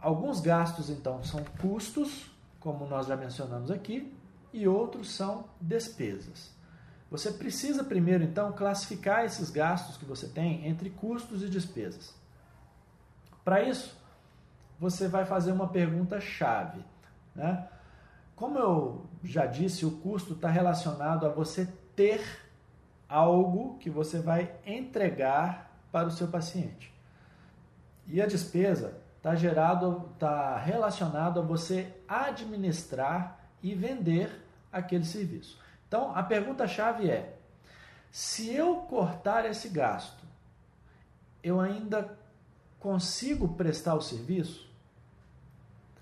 alguns gastos então são custos, como nós já mencionamos aqui, e outros são despesas. Você precisa primeiro então classificar esses gastos que você tem entre custos e despesas. Para isso, você vai fazer uma pergunta chave, né? Como eu já disse, o custo está relacionado a você ter algo que você vai entregar para o seu paciente. E a despesa está gerado, está relacionado a você administrar e vender aquele serviço. Então, a pergunta-chave é: se eu cortar esse gasto, eu ainda consigo prestar o serviço?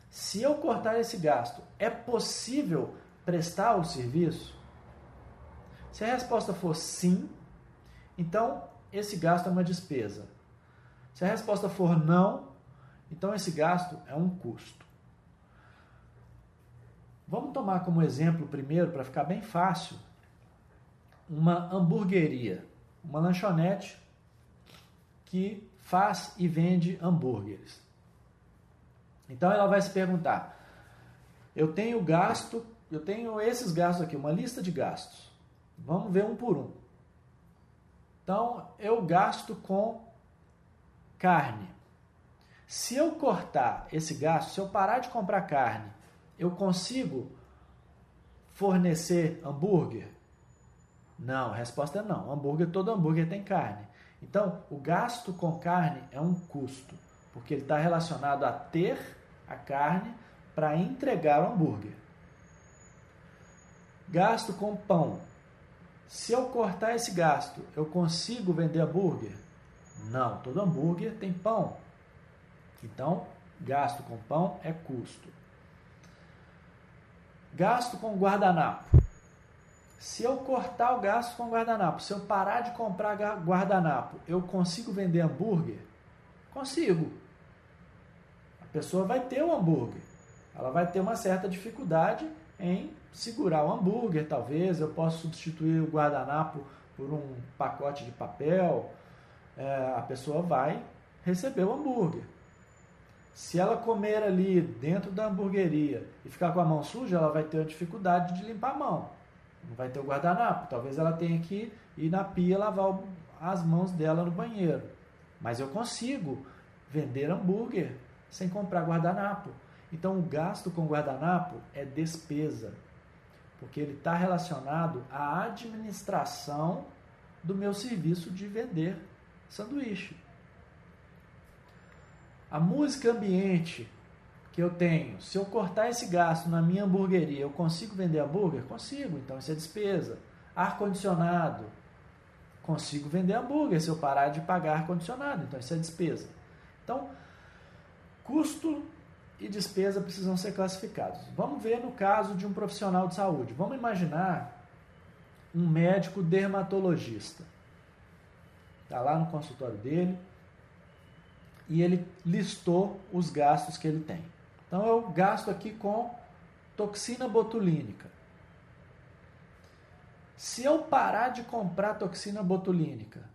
Se eu cortar esse gasto, é possível prestar o serviço? Se a resposta for sim, então esse gasto é uma despesa. Se a resposta for não, então esse gasto é um custo. Vamos tomar como exemplo primeiro, para ficar bem fácil, uma hamburgueria, uma lanchonete que faz e vende hambúrgueres. Então ela vai se perguntar: eu tenho gasto, eu tenho esses gastos aqui, uma lista de gastos. Vamos ver um por um. Então eu gasto com carne. Se eu cortar esse gasto, se eu parar de comprar carne, eu consigo fornecer hambúrguer? Não, a resposta é não. Hambúrguer, todo hambúrguer tem carne. Então, o gasto com carne é um custo, porque ele está relacionado a ter a carne para entregar o hambúrguer. Gasto com pão. Se eu cortar esse gasto, eu consigo vender hambúrguer? Não, todo hambúrguer tem pão. Então, gasto com pão é custo. Gasto com guardanapo. Se eu cortar o gasto com guardanapo, se eu parar de comprar guardanapo, eu consigo vender hambúrguer? Consigo. A pessoa vai ter o hambúrguer. Ela vai ter uma certa dificuldade em segurar o hambúrguer, talvez. Eu posso substituir o guardanapo por um pacote de papel. É, a pessoa vai receber o hambúrguer. Se ela comer ali dentro da hamburgueria e ficar com a mão suja, ela vai ter dificuldade de limpar a mão. Não vai ter o guardanapo. Talvez ela tenha que ir na pia lavar as mãos dela no banheiro. Mas eu consigo vender hambúrguer sem comprar guardanapo. Então o gasto com guardanapo é despesa, porque ele está relacionado à administração do meu serviço de vender sanduíche. A música ambiente que eu tenho, se eu cortar esse gasto na minha hamburgueria, eu consigo vender hambúrguer? Consigo, então isso é despesa. Ar-condicionado, consigo vender hambúrguer se eu parar de pagar ar-condicionado, então isso é despesa. Então, custo e despesa precisam ser classificados. Vamos ver no caso de um profissional de saúde. Vamos imaginar um médico dermatologista. Está lá no consultório dele e ele listou os gastos que ele tem. Então eu gasto aqui com toxina botulínica. Se eu parar de comprar toxina botulínica,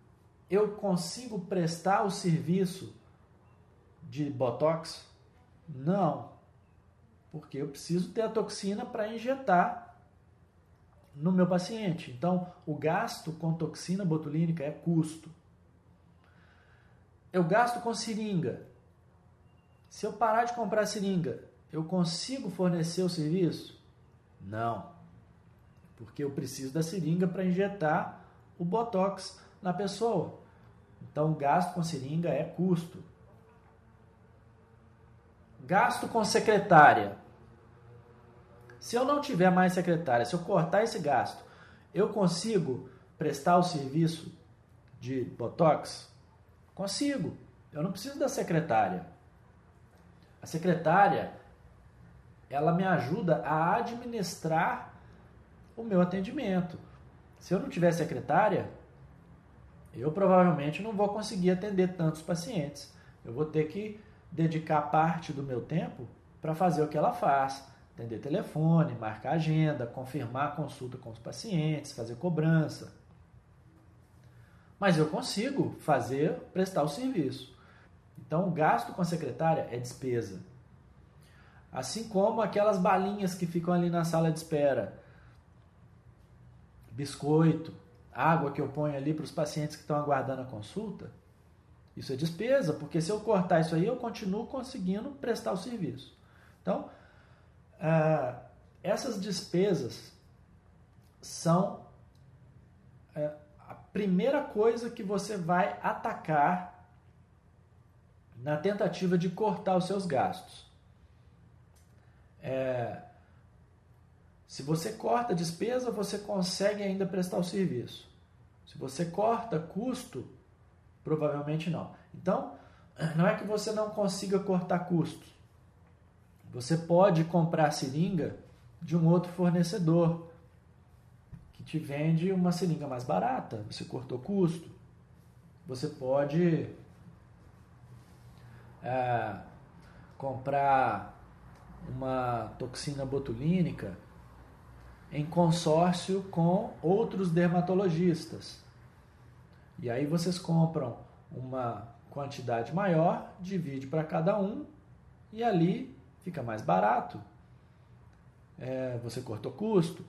eu consigo prestar o serviço de botox? Não. Porque eu preciso ter a toxina para injetar no meu paciente. Então, o gasto com toxina botulínica é custo. Eu gasto com seringa. Se eu parar de comprar seringa, eu consigo fornecer o serviço? Não. Porque eu preciso da seringa para injetar o botox na pessoa. Então, gasto com seringa é custo. Gasto com secretária. Se eu não tiver mais secretária, se eu cortar esse gasto, eu consigo prestar o serviço de botox? Consigo. Eu não preciso da secretária. A secretária, ela me ajuda a administrar o meu atendimento. Se eu não tiver secretária, eu provavelmente não vou conseguir atender tantos pacientes. Eu vou ter que dedicar parte do meu tempo para fazer o que ela faz, atender telefone, marcar agenda, confirmar consulta com os pacientes, fazer cobrança. Mas eu consigo fazer, prestar o serviço. Então, o gasto com a secretária é despesa. Assim como aquelas balinhas que ficam ali na sala de espera, biscoito, água que eu ponho ali para os pacientes que estão aguardando a consulta, isso é despesa, porque se eu cortar isso aí, eu continuo conseguindo prestar o serviço. Então, ah, essas despesas são a primeira coisa que você vai atacar na tentativa de cortar os seus gastos. É, se você corta despesa, você consegue ainda prestar o serviço. Se você corta custo, provavelmente não. Então, não é que você não consiga cortar custo. Você pode comprar seringa de um outro fornecedor que te vende uma seringa mais barata. Você cortou custo. Você pode é, comprar uma toxina botulínica em consórcio com outros dermatologistas. E aí vocês compram uma quantidade maior, divide para cada um e ali fica mais barato. É, você cortou custo,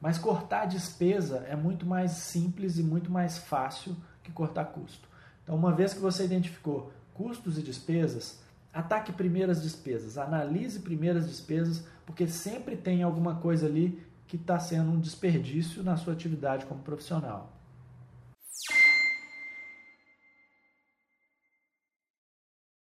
mas cortar despesa é muito mais simples e muito mais fácil que cortar custo. Então, uma vez que você identificou custos e despesas, Ataque primeiro as despesas, analise primeiro as despesas, porque sempre tem alguma coisa ali que está sendo um desperdício na sua atividade como profissional.